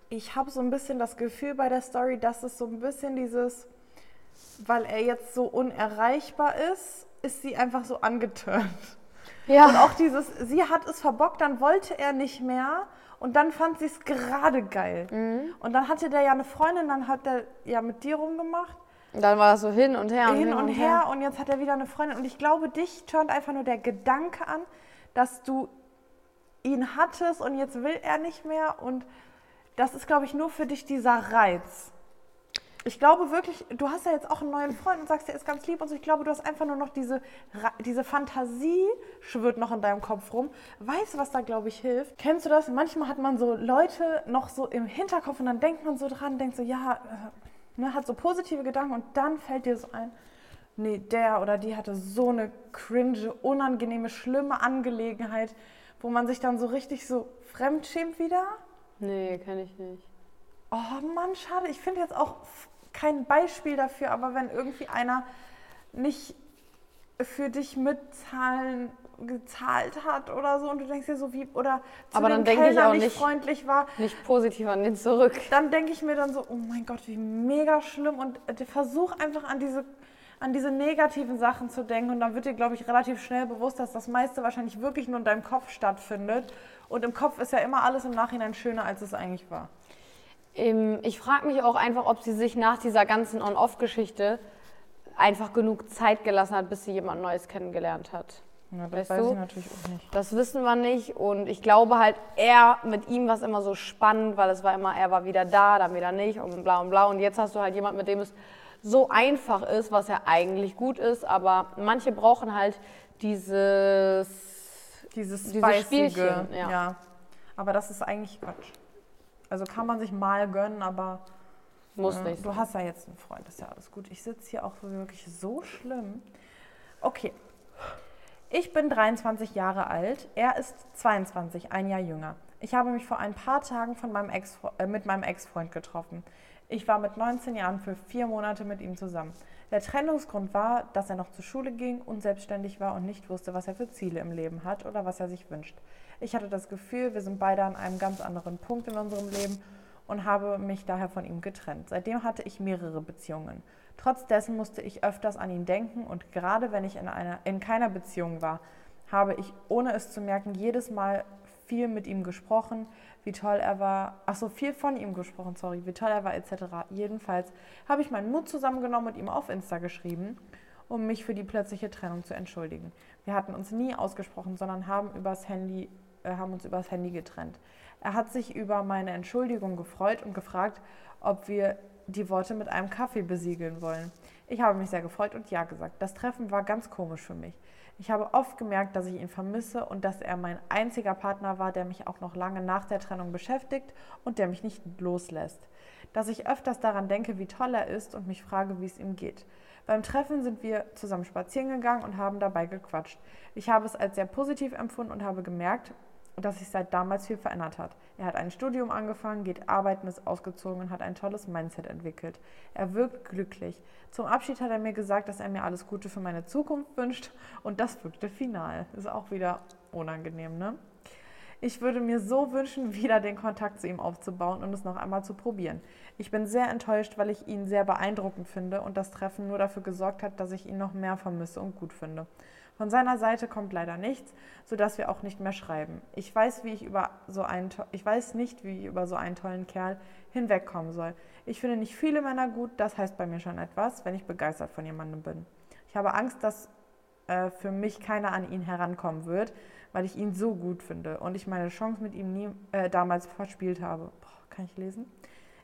Ich habe so ein bisschen das Gefühl bei der Story, dass es so ein bisschen dieses weil er jetzt so unerreichbar ist, ist sie einfach so angeturnt. Ja. Und auch dieses, sie hat es verbockt, dann wollte er nicht mehr und dann fand sie es gerade geil. Mhm. Und dann hatte der ja eine Freundin, dann hat er ja mit dir rumgemacht. Und dann war das so hin und her. Und hin, und, und her. her und jetzt hat er wieder eine Freundin. Und ich glaube, dich turnt einfach nur der Gedanke an, dass du ihn hattest und jetzt will er nicht mehr. Und das ist, glaube ich, nur für dich dieser Reiz. Ich glaube wirklich, du hast ja jetzt auch einen neuen Freund und sagst, der ist ganz lieb und so. Ich glaube, du hast einfach nur noch diese, diese Fantasie schwirrt noch in deinem Kopf rum. Weißt du, was da, glaube ich, hilft? Kennst du das? Manchmal hat man so Leute noch so im Hinterkopf und dann denkt man so dran, denkt so, ja, äh, ne, hat so positive Gedanken und dann fällt dir so ein, nee, der oder die hatte so eine cringe, unangenehme, schlimme Angelegenheit, wo man sich dann so richtig so fremdschämt wieder. Nee, kenne ich nicht. Oh Mann, schade. Ich finde jetzt auch kein Beispiel dafür, aber wenn irgendwie einer nicht für dich mitzahlen gezahlt hat oder so und du denkst dir so wie oder zu aber dann denke ich auch nicht, freundlich war, nicht positiv an den zurück. Dann denke ich mir dann so, oh mein Gott, wie mega schlimm und versuch einfach an diese an diese negativen Sachen zu denken und dann wird dir glaube ich relativ schnell bewusst, dass das meiste wahrscheinlich wirklich nur in deinem Kopf stattfindet und im Kopf ist ja immer alles im Nachhinein schöner als es eigentlich war. Ich frage mich auch einfach, ob sie sich nach dieser ganzen On-Off-Geschichte einfach genug Zeit gelassen hat, bis sie jemand Neues kennengelernt hat. Ja, das weißt weiß du? ich natürlich auch nicht. Das wissen wir nicht. Und ich glaube halt, er mit ihm war es immer so spannend, weil es war immer, er war wieder da, dann wieder nicht und bla und bla. Und jetzt hast du halt jemand, mit dem es so einfach ist, was ja eigentlich gut ist. Aber manche brauchen halt dieses, dieses, dieses Spielchen. Ja. ja. Aber das ist eigentlich Quatsch. Also kann man sich mal gönnen, aber muss äh, nicht. Du hast ja jetzt einen Freund, das ist ja alles gut. Ich sitze hier auch wirklich so schlimm. Okay. Ich bin 23 Jahre alt, er ist 22, ein Jahr jünger. Ich habe mich vor ein paar Tagen von meinem Ex, äh, mit meinem Ex-Freund getroffen. Ich war mit 19 Jahren für vier Monate mit ihm zusammen. Der Trennungsgrund war, dass er noch zur Schule ging, unselbstständig war und nicht wusste, was er für Ziele im Leben hat oder was er sich wünscht. Ich hatte das Gefühl, wir sind beide an einem ganz anderen Punkt in unserem Leben und habe mich daher von ihm getrennt. Seitdem hatte ich mehrere Beziehungen. Trotz dessen musste ich öfters an ihn denken und gerade wenn ich in, einer, in keiner Beziehung war, habe ich, ohne es zu merken, jedes Mal viel mit ihm gesprochen, wie toll er war, ach so, viel von ihm gesprochen, sorry, wie toll er war, etc. Jedenfalls habe ich meinen Mut zusammengenommen und ihm auf Insta geschrieben, um mich für die plötzliche Trennung zu entschuldigen. Wir hatten uns nie ausgesprochen, sondern haben übers Handy äh, haben uns übers Handy getrennt. Er hat sich über meine Entschuldigung gefreut und gefragt, ob wir die Worte mit einem Kaffee besiegeln wollen. Ich habe mich sehr gefreut und ja gesagt. Das Treffen war ganz komisch für mich. Ich habe oft gemerkt, dass ich ihn vermisse und dass er mein einziger Partner war, der mich auch noch lange nach der Trennung beschäftigt und der mich nicht loslässt. Dass ich öfters daran denke, wie toll er ist und mich frage, wie es ihm geht. Beim Treffen sind wir zusammen spazieren gegangen und haben dabei gequatscht. Ich habe es als sehr positiv empfunden und habe gemerkt, dass sich seit damals viel verändert hat. Er hat ein Studium angefangen, geht arbeiten, ist ausgezogen und hat ein tolles Mindset entwickelt. Er wirkt glücklich. Zum Abschied hat er mir gesagt, dass er mir alles Gute für meine Zukunft wünscht und das wirkte final. Ist auch wieder unangenehm, ne? Ich würde mir so wünschen, (laughs) wieder den Kontakt zu ihm aufzubauen und es noch einmal zu probieren. Ich bin sehr enttäuscht, weil ich ihn sehr beeindruckend finde und das Treffen nur dafür gesorgt hat, dass ich ihn noch mehr vermisse und gut finde. Von seiner Seite kommt leider nichts, sodass wir auch nicht mehr schreiben. Ich weiß, wie ich, über so einen, ich weiß nicht, wie ich über so einen tollen Kerl hinwegkommen soll. Ich finde nicht viele Männer gut, das heißt bei mir schon etwas, wenn ich begeistert von jemandem bin. Ich habe Angst, dass äh, für mich keiner an ihn herankommen wird, weil ich ihn so gut finde und ich meine Chance mit ihm nie, äh, damals verspielt habe. Boah, kann ich lesen?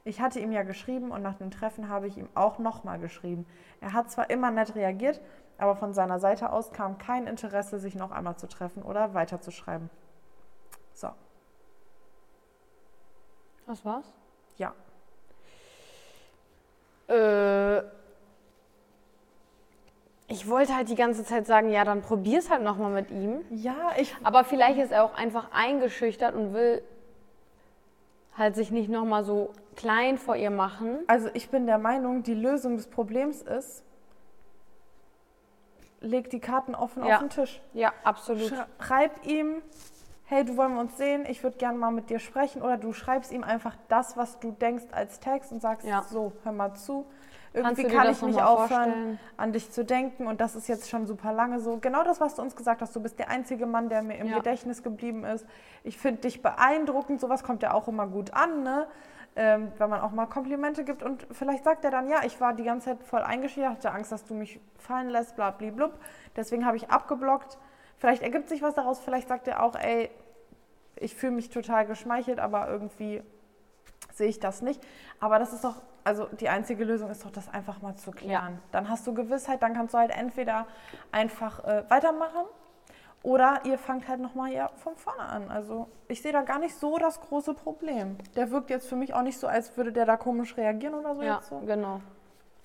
Ich hatte ihm ja geschrieben und nach dem Treffen habe ich ihm auch nochmal geschrieben. Er hat zwar immer nett reagiert, aber von seiner Seite aus kam kein Interesse, sich noch einmal zu treffen oder weiterzuschreiben. So. Das war's? Ja. Äh, ich wollte halt die ganze Zeit sagen, ja, dann probier's halt nochmal mit ihm. Ja, ich. Aber vielleicht ist er auch einfach eingeschüchtert und will halt sich nicht nochmal so klein vor ihr machen. Also ich bin der Meinung, die Lösung des Problems ist, leg die Karten offen Ja. auf den Tisch. Ja, absolut. Schreib ihm, hey, du wollen wir uns sehen, ich würde gerne mal mit dir sprechen. Oder du schreibst ihm einfach das, was du denkst als Text und sagst, Ja. so, hör mal zu. Irgendwie kann ich nicht aufhören, vorstellen? an dich zu denken. Und das ist jetzt schon super lange so. Genau das, was du uns gesagt hast. Du bist der einzige Mann, der mir im Ja. Gedächtnis geblieben ist. Ich finde dich beeindruckend. Sowas kommt ja auch immer gut an, ne? Ähm, wenn man auch mal Komplimente gibt. Und vielleicht sagt er dann, ja, ich war die ganze Zeit voll eingeschüchtert, hatte Angst, dass du mich fallen lässt, bla, blub. Deswegen habe ich abgeblockt. Vielleicht ergibt sich was daraus. Vielleicht sagt er auch, ey, ich fühle mich total geschmeichelt, aber irgendwie sehe ich das nicht. Aber das ist doch, also die einzige Lösung ist doch, das einfach mal zu klären. Dann hast du Gewissheit, dann kannst du halt entweder einfach äh, weitermachen oder ihr fangt halt nochmal ja von vorne an. Also ich sehe da gar nicht so das große Problem. Der wirkt jetzt für mich auch nicht so, als würde der da komisch reagieren oder so. Ja, so. genau.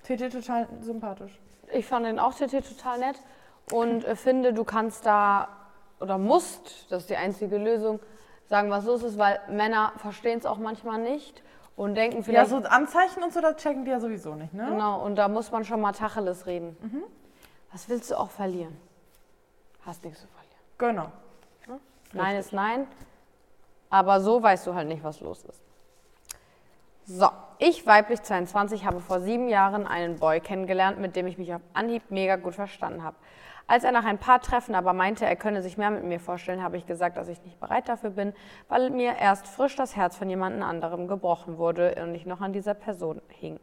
TT total sympathisch. Ich fand den auch TT total nett und äh, finde, du kannst da oder musst, das ist die einzige Lösung, sagen, was los ist, weil Männer verstehen es auch manchmal nicht und denken Ja, vielleicht, so Anzeichen und so, das checken die ja sowieso nicht, ne? genau, und da muss man schon mal Tacheles reden. Mhm. Was willst du auch verlieren? Hast nichts zu verlieren. Genau. Nein ist nein, aber so weißt du halt nicht, was los ist. So, ich, weiblich 22, habe vor sieben Jahren einen Boy kennengelernt, mit dem ich mich auf Anhieb mega gut verstanden habe. Als er nach ein paar Treffen aber meinte, er könne sich mehr mit mir vorstellen, habe ich gesagt, dass ich nicht bereit dafür bin, weil mir erst frisch das Herz von jemand anderem gebrochen wurde und ich noch an dieser Person hing.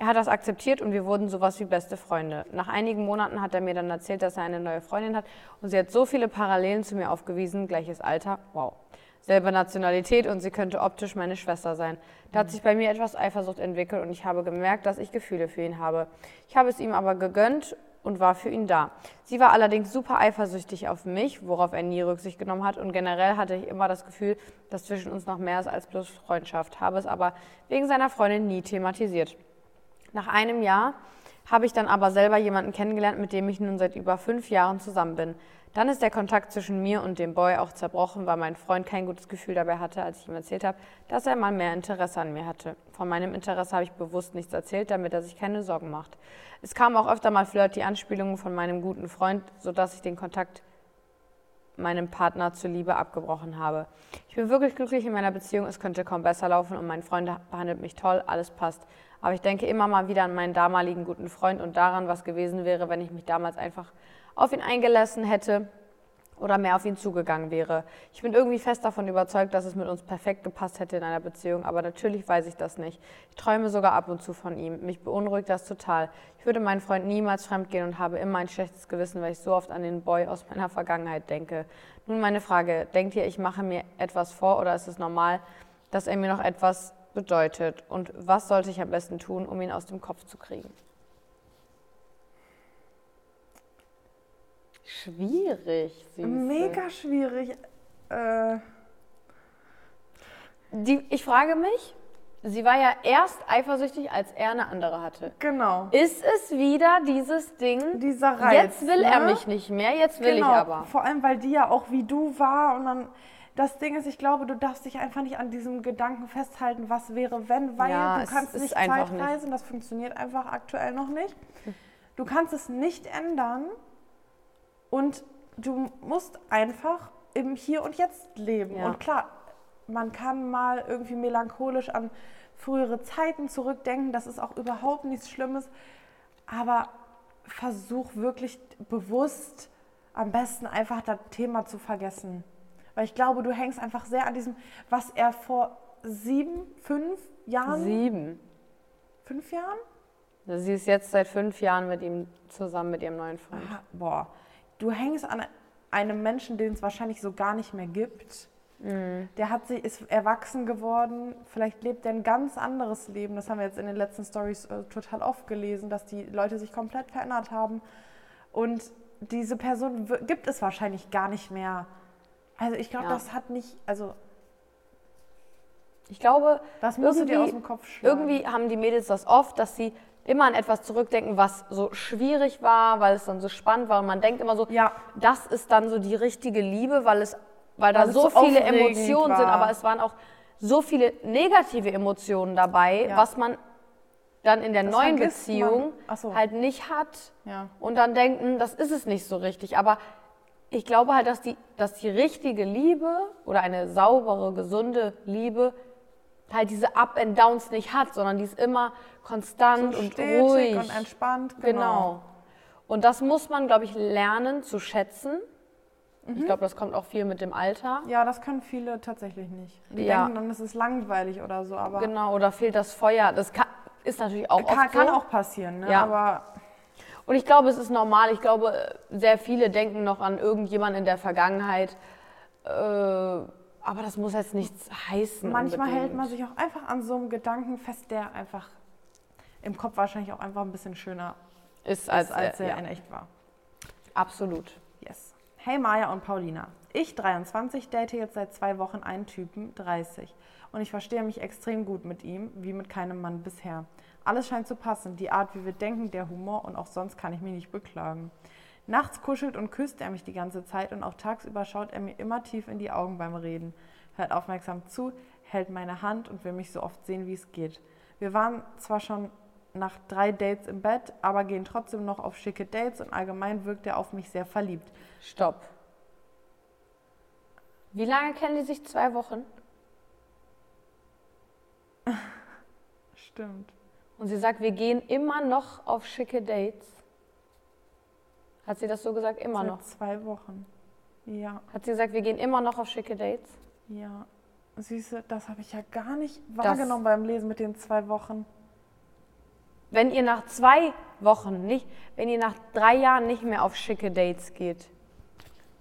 Er hat das akzeptiert und wir wurden sowas wie beste Freunde. Nach einigen Monaten hat er mir dann erzählt, dass er eine neue Freundin hat und sie hat so viele Parallelen zu mir aufgewiesen, gleiches Alter, wow. Selbe Nationalität und sie könnte optisch meine Schwester sein. Da hat sich bei mir etwas Eifersucht entwickelt und ich habe gemerkt, dass ich Gefühle für ihn habe. Ich habe es ihm aber gegönnt und war für ihn da. Sie war allerdings super eifersüchtig auf mich, worauf er nie Rücksicht genommen hat und generell hatte ich immer das Gefühl, dass zwischen uns noch mehr ist als bloß Freundschaft, habe es aber wegen seiner Freundin nie thematisiert. Nach einem Jahr habe ich dann aber selber jemanden kennengelernt, mit dem ich nun seit über fünf Jahren zusammen bin. Dann ist der Kontakt zwischen mir und dem Boy auch zerbrochen, weil mein Freund kein gutes Gefühl dabei hatte, als ich ihm erzählt habe, dass er mal mehr Interesse an mir hatte. Von meinem Interesse habe ich bewusst nichts erzählt, damit er sich keine Sorgen macht. Es kamen auch öfter mal flirty Anspielungen von meinem guten Freund, sodass ich den Kontakt meinem Partner zuliebe abgebrochen habe. Ich bin wirklich glücklich in meiner Beziehung, es könnte kaum besser laufen und mein Freund behandelt mich toll, alles passt. Aber ich denke immer mal wieder an meinen damaligen guten Freund und daran, was gewesen wäre, wenn ich mich damals einfach auf ihn eingelassen hätte oder mehr auf ihn zugegangen wäre. Ich bin irgendwie fest davon überzeugt, dass es mit uns perfekt gepasst hätte in einer Beziehung, aber natürlich weiß ich das nicht. Ich träume sogar ab und zu von ihm. Mich beunruhigt das total. Ich würde meinen Freund niemals fremdgehen und habe immer ein schlechtes Gewissen, weil ich so oft an den Boy aus meiner Vergangenheit denke. Nun meine Frage, denkt ihr, ich mache mir etwas vor oder ist es normal, dass er mir noch etwas bedeutet? Und was sollte ich am besten tun, um ihn aus dem Kopf zu kriegen? Schwierig, Süße. Mega schwierig. Äh, Die, ich frage mich, sie war ja erst eifersüchtig, als er eine andere hatte. Genau. Ist es wieder dieses Ding, Dieser Reiz. jetzt will er ne? mich nicht mehr, jetzt will genau. ich aber. Vor allem, weil die ja auch wie du war und dann. Das Ding ist, ich glaube, du darfst dich einfach nicht an diesem Gedanken festhalten, was wäre, wenn, weil Ja, du kannst nicht Zeitreisen, das funktioniert einfach aktuell noch nicht. Du kannst es nicht ändern und du musst einfach im Hier und Jetzt leben. Ja. Und klar, man kann mal irgendwie melancholisch an frühere Zeiten zurückdenken, das ist auch überhaupt nichts Schlimmes, aber versuch wirklich bewusst am besten einfach das Thema zu vergessen. Weil ich glaube, du hängst einfach sehr an diesem, was er vor sieben, fünf Jahren, Sieben. fünf Jahren? Sie ist jetzt seit fünf Jahren mit ihm zusammen, mit ihrem neuen Freund. Aha, boah, du hängst an einem Menschen, den es wahrscheinlich so gar nicht mehr gibt. Der hat sich, ist erwachsen geworden, vielleicht lebt er ein ganz anderes Leben. Das haben wir jetzt in den letzten Stories äh, total oft gelesen, dass die Leute sich komplett verändert haben. Und diese Person gibt es wahrscheinlich gar nicht mehr. Also ich glaube, Ja. das hat nicht, also Ich glaube, das musst du dir aus dem Kopf schlagen. irgendwie haben die Mädels das oft, dass sie immer an etwas zurückdenken, was so schwierig war, weil es dann so spannend war. Und man denkt immer so, Ja. das ist dann so die richtige Liebe, weil, es, weil da Weil es so so viele Emotionen sind. war. Aber es waren auch so viele negative Emotionen dabei, Ja. was man dann in der Das neuen. Beziehung so. halt nicht hat. Ja. Und dann denken, das ist es nicht so richtig. Aber ich glaube halt, dass die, dass die richtige Liebe oder eine saubere, gesunde Liebe halt diese Up and Downs nicht hat, sondern die ist immer konstant so und ruhig. und entspannt. Genau. Und das muss man, glaube ich, lernen zu schätzen. Ich glaube, das kommt auch viel mit dem Alter. Ja, das können viele tatsächlich nicht. Die Ja. denken dann, es ist langweilig oder so, aber Genau, oder fehlt das Feuer. Das kann, ist natürlich auch kann, oft kann so. auch passieren. Ne? Ja. Aber Und ich glaube, es ist normal. Ich glaube, sehr viele denken noch an irgendjemanden in der Vergangenheit. Äh, aber das muss jetzt nichts heißen. manchmal unbedingt. hält man sich auch einfach an so einem Gedanken fest, der einfach im Kopf wahrscheinlich auch einfach ein bisschen schöner ist als, ist, als er ja, in echt war. absolut. Yes. Hey Maja und Paulina. Ich, 23, date jetzt seit zwei Wochen einen Typen, 30. Und ich verstehe mich extrem gut mit ihm, wie mit keinem Mann bisher. Alles scheint zu passen, die Art, wie wir denken, der Humor und auch sonst kann ich mich nicht beklagen. Nachts kuschelt und küsst er mich die ganze Zeit und auch tagsüber schaut er mir immer tief in die Augen beim Reden, hört aufmerksam zu, hält meine Hand und will mich so oft sehen, wie es geht. Wir waren zwar schon nach drei Dates im Bett, aber gehen trotzdem noch auf schicke Dates und allgemein wirkt er auf mich sehr verliebt. Stopp. Wie lange kennen die sich? Zwei Wochen? (laughs) Stimmt. Und sie sagt, wir gehen immer noch auf schicke Dates. Hat sie das so gesagt? Immer Seit noch. zwei Wochen. Ja, Hat sie gesagt, wir gehen immer noch auf schicke Dates? ja. Süße, das habe ich ja gar nicht wahrgenommen beim Lesen mit den zwei Wochen. Wenn ihr nach zwei Wochen nicht, wenn ihr nach drei Jahren nicht mehr auf schicke Dates geht,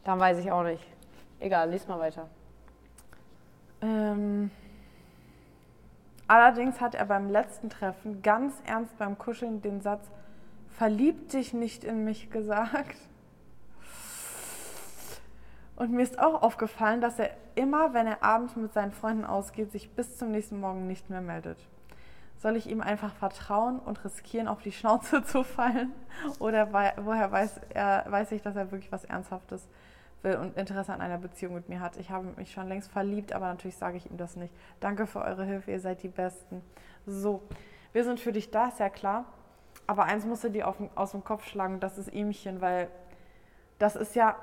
dann weiß ich auch nicht. Egal, lies mal weiter. Ähm, allerdings hat er beim letzten Treffen ganz ernst beim Kuscheln den Satz Verlieb dich nicht in mich gesagt. Und mir ist auch aufgefallen, dass er immer, wenn er abends mit seinen Freunden ausgeht, sich bis zum nächsten Morgen nicht mehr meldet. Soll ich ihm einfach vertrauen und riskieren, auf die Schnauze (laughs) zu fallen? Oder woher weiß, er, weiß ich, dass er wirklich was Ernsthaftes will und Interesse an einer Beziehung mit mir hat? Ich habe mich schon längst verliebt, aber natürlich sage ich ihm das nicht. Danke für eure Hilfe, ihr seid die Besten. So, wir sind für dich da, ist ja klar. Aber eins musst du dir auf, aus dem Kopf schlagen, das ist ihmchen, weil das ist ja.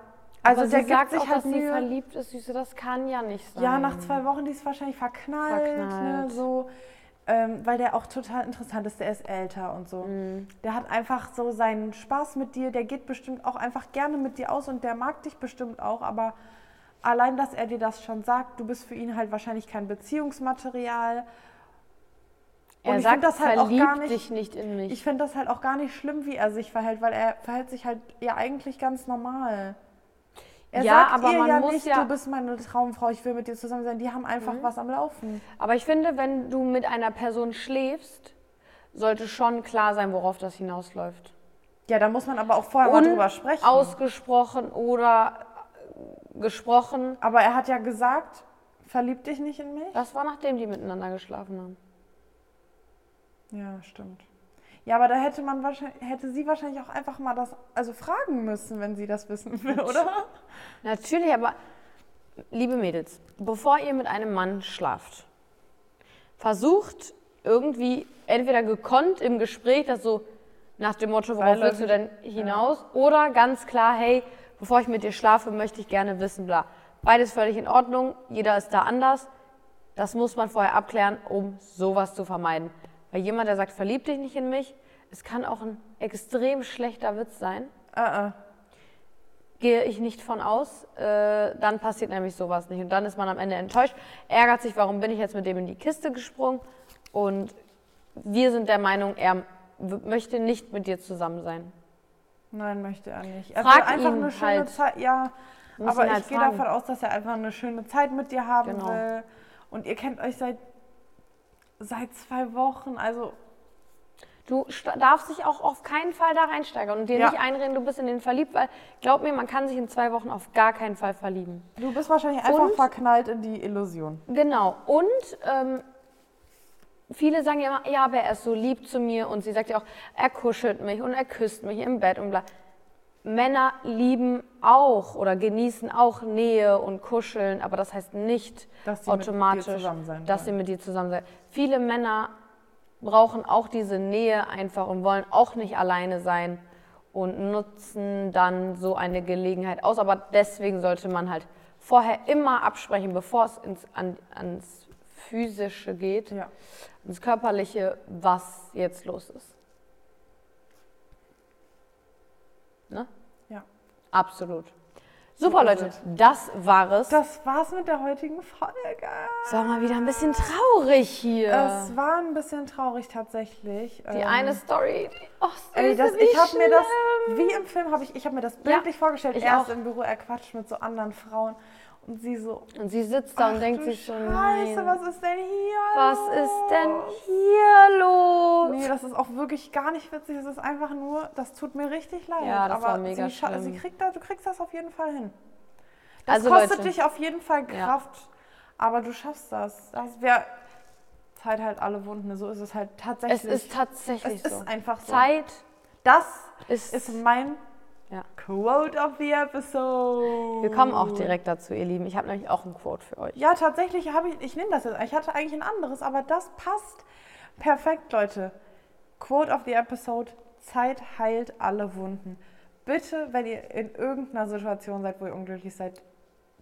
Also Aber der sie sagt sich auch, halt dass sie Mühe. verliebt ist, Süße. Das kann ja nicht sein. Ja, nach zwei Wochen, die ist wahrscheinlich verknallt, Ne, Verknallt. so, ähm, weil der auch total interessant ist, der ist älter und so. Mhm. Der hat einfach so seinen Spaß mit dir, der geht bestimmt auch einfach gerne mit dir aus und der mag dich bestimmt auch, aber allein, dass er dir das schon sagt, du bist für ihn halt wahrscheinlich kein Beziehungsmaterial. Er und ich sagt, finde das halt auch gar nicht, dich nicht in mich. ich finde das halt auch gar nicht schlimm, wie er sich verhält, weil er verhält sich halt ja eigentlich ganz normal. Er Ja, sagt aber ihr man ja muss nicht, ja- du bist meine Traumfrau, ich will mit dir zusammen sein. Die haben einfach was am Laufen. Aber ich finde, wenn du mit einer Person schläfst, sollte schon klar sein, worauf das hinausläuft. Ja, da muss man aber auch vorher mal drüber sprechen. Ausgesprochen oder äh, gesprochen. aber er hat ja gesagt, verlieb dich nicht in mich. Das war nachdem die miteinander geschlafen haben. Ja, stimmt. Ja, aber da hätte man wahrscheinlich, hätte sie wahrscheinlich auch einfach mal das, also fragen müssen, wenn sie das wissen will, oder? Natürlich, aber liebe Mädels, bevor ihr mit einem Mann schlaft, versucht irgendwie entweder gekonnt im Gespräch, das so nach dem Motto, worauf willst du denn hinaus? Oder ganz klar, hey, bevor ich mit dir schlafe, möchte ich gerne wissen, bla. Beides völlig in Ordnung, jeder ist da anders. Das muss man vorher abklären, um sowas zu vermeiden. Weil jemand, der sagt, verlieb dich nicht in mich, es kann auch ein extrem schlechter Witz sein. Äh, äh. Gehe ich nicht von aus, äh, dann passiert nämlich sowas nicht. Und dann ist man am Ende enttäuscht, ärgert sich, warum bin ich jetzt mit dem in die Kiste gesprungen. Und wir sind der Meinung, er möchte nicht mit dir zusammen sein. Nein, möchte er nicht. Er Frag will einfach ihn eine schöne halt. Zeit. Ja, aber ihn halt ich gehe davon aus, dass er einfach eine schöne Zeit mit dir haben Genau. will. Und ihr kennt euch seit, seit zwei Wochen. Also, Du darfst dich auch auf keinen Fall da reinsteigern und dir Ja. nicht einreden, du bist in den verliebt, weil glaub mir, man kann sich in zwei Wochen auf gar keinen Fall verlieben. du bist wahrscheinlich einfach Und? verknallt in die Illusion. Genau. Und ähm, viele sagen ja immer, ja, aber er ist so lieb zu mir und sie sagt ja auch, er kuschelt mich und er küsst mich im Bett und bla. Männer lieben auch oder genießen auch Nähe und Kuscheln, aber das heißt nicht Dass automatisch, dass sie mit dir zusammen sein. Viele Männer brauchen auch diese Nähe einfach und wollen auch nicht alleine sein und nutzen dann so eine Gelegenheit aus. Aber deswegen sollte man halt vorher immer absprechen, bevor es ins, an, ans Physische geht, Ja. ins Körperliche, was jetzt los ist. Ne? Ja. Absolut. Super, Leute, das war es. Das war's mit der heutigen Folge. Es war mal wieder ein bisschen traurig hier. Es war ein bisschen traurig tatsächlich. die Ähm, eine Story. Oh, Ey, das, wie ich habe mir das, wie im Film, habe ich, ich habe mir das Ja, bildlich vorgestellt. ich Er ist auch. im Büro, er quatscht mit so anderen Frauen und sie so, Und sie sitzt da und denkt sich so, Scheiße, nein, was ist denn hier was los? ist denn hier los? Nee, das ist auch wirklich gar nicht witzig. Es ist einfach nur, das tut mir richtig leid. Ja, das aber war mega sie, schlimm. sie kriegt da, du kriegst das auf jeden Fall hin. Das Also, kostet Leute. dich auf jeden Fall Ja. Kraft, aber du schaffst das. Das wäre Zeit halt alle Wunden. So ist es halt tatsächlich. Es ist tatsächlich es so. ist einfach so. Zeit Das ist, ist mein Ja. Quote of the episode. Wir kommen auch direkt dazu, ihr Lieben. Ich habe nämlich auch ein Quote für euch. Ja, tatsächlich habe ich, ich nehme das jetzt. Ich hatte eigentlich ein anderes, aber das passt perfekt, Leute. Quote of the episode: Zeit heilt alle Wunden. Bitte, wenn ihr in irgendeiner Situation seid, wo ihr unglücklich seid,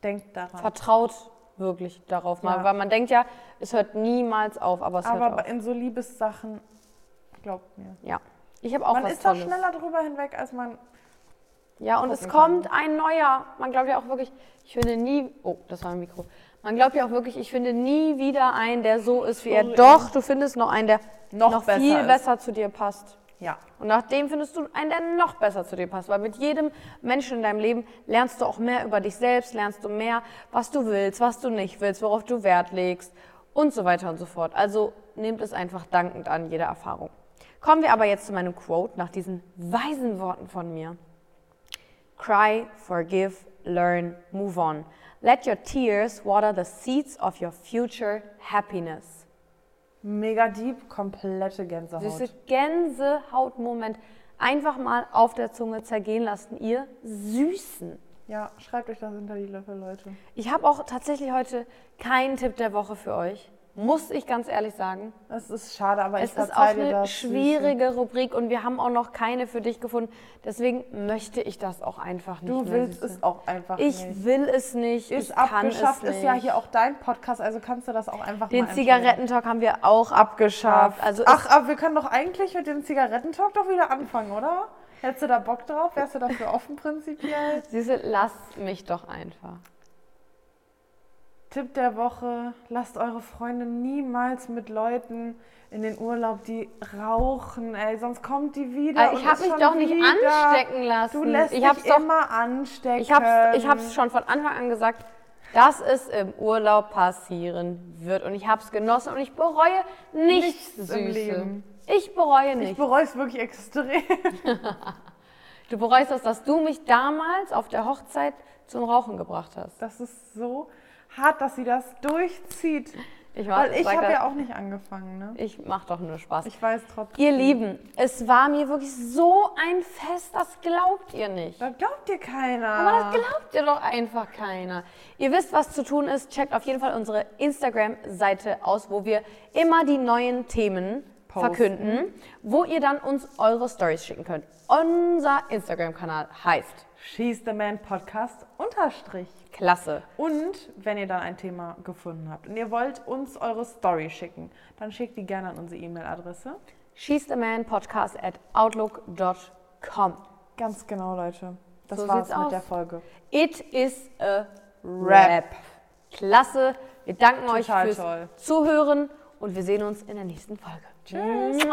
denkt daran. Vertraut wirklich darauf mal, Ja. weil man denkt ja, es hört niemals auf, aber es hört aber auf. in so Liebessachen, glaubt mir. Ja. Ich habe auch man was ist da Tolles. schneller drüber hinweg, als man. Ja, und es kommt ein neuer. Man glaubt ja auch wirklich, ich finde nie, oh, das war ein Mikro. Man glaubt ja auch wirklich, ich finde nie wieder einen, der so ist wie er. Doch, du findest noch einen, der Noch noch, besser viel ist. besser zu dir passt. Ja. Und nach dem findest du einen, der noch besser zu dir passt. Weil mit jedem Menschen in deinem Leben lernst du auch mehr über dich selbst, lernst du mehr, was du willst, was du nicht willst, worauf du Wert legst und so weiter und so fort. Also nehmt es einfach dankend an, jede Erfahrung. Kommen wir aber jetzt zu meinem Quote nach diesen weisen Worten von mir. Cry, forgive, learn, move on. Let your tears water the seeds of your future happiness. Mega deep, komplette Gänsehaut. Süße Gänsehautmoment einfach mal auf der Zunge zergehen lassen, ihr Süßen. Ja, schreibt euch das hinter die Löffel, Leute. Ich habe auch tatsächlich heute keinen Tipp der Woche für euch. Muss ich ganz ehrlich sagen. Es ist schade, aber Es ich ist auch eine das. schwierige Rubrik und wir haben auch noch keine für dich gefunden. Deswegen möchte ich das auch einfach nicht Du willst es auch einfach Ich nicht. will es nicht. Ist ich kann abgeschafft, es ist ja hier auch dein Podcast, also kannst du das auch einfach Den Zigarettentalk haben wir auch abgeschafft. Also Ach, aber wir können doch eigentlich mit dem Zigarettentalk doch wieder anfangen, oder? Hättest du da Bock drauf? Wärst du dafür offen prinzipiell? Süße, lass mich doch einfach. Tipp der Woche, lasst eure Freunde niemals mit Leuten in den Urlaub, die rauchen, ey, sonst kommt die wieder. Aber ich habe mich doch nicht wieder. anstecken lassen. Du lässt ich hab's dich doch, immer anstecken. ich hab's, ich hab's schon von Anfang an gesagt, dass es im Urlaub passieren wird. Und ich habe es genossen und ich bereue nichts, Nichts im Süße. Leben. Ich bereue Ich nicht. bereue es wirklich extrem. (laughs) Du bereust das, dass du mich damals auf der Hochzeit zum Rauchen gebracht hast. Das ist so hart, dass sie das durchzieht. Ich, Weil ich habe ja auch nicht angefangen, ne? ich mach doch nur Spaß. Ich weiß trotzdem. Ihr Lieben, es war mir wirklich so ein Fest, das glaubt ihr nicht. Das glaubt dir keiner. Aber das glaubt ihr doch einfach keiner. Ihr wisst, was zu tun ist. Checkt auf jeden Fall unsere Instagram-Seite aus, wo wir immer die neuen Themen Posten. verkünden, wo ihr dann uns eure Stories schicken könnt. Unser Instagram-Kanal heißt She's the Man Podcast unterstrich. Klasse. Und wenn ihr dann ein Thema gefunden habt und ihr wollt uns eure Story schicken, dann schickt die gerne an unsere E-Mail-Adresse. She's the Man Podcast at outlook.com. Ganz genau, Leute. Das So war's mit aus. der Folge. It is a Rap. rap. Klasse. Wir danken euch Total fürs toll. Zuhören und wir sehen uns in der nächsten Folge. Tschüss.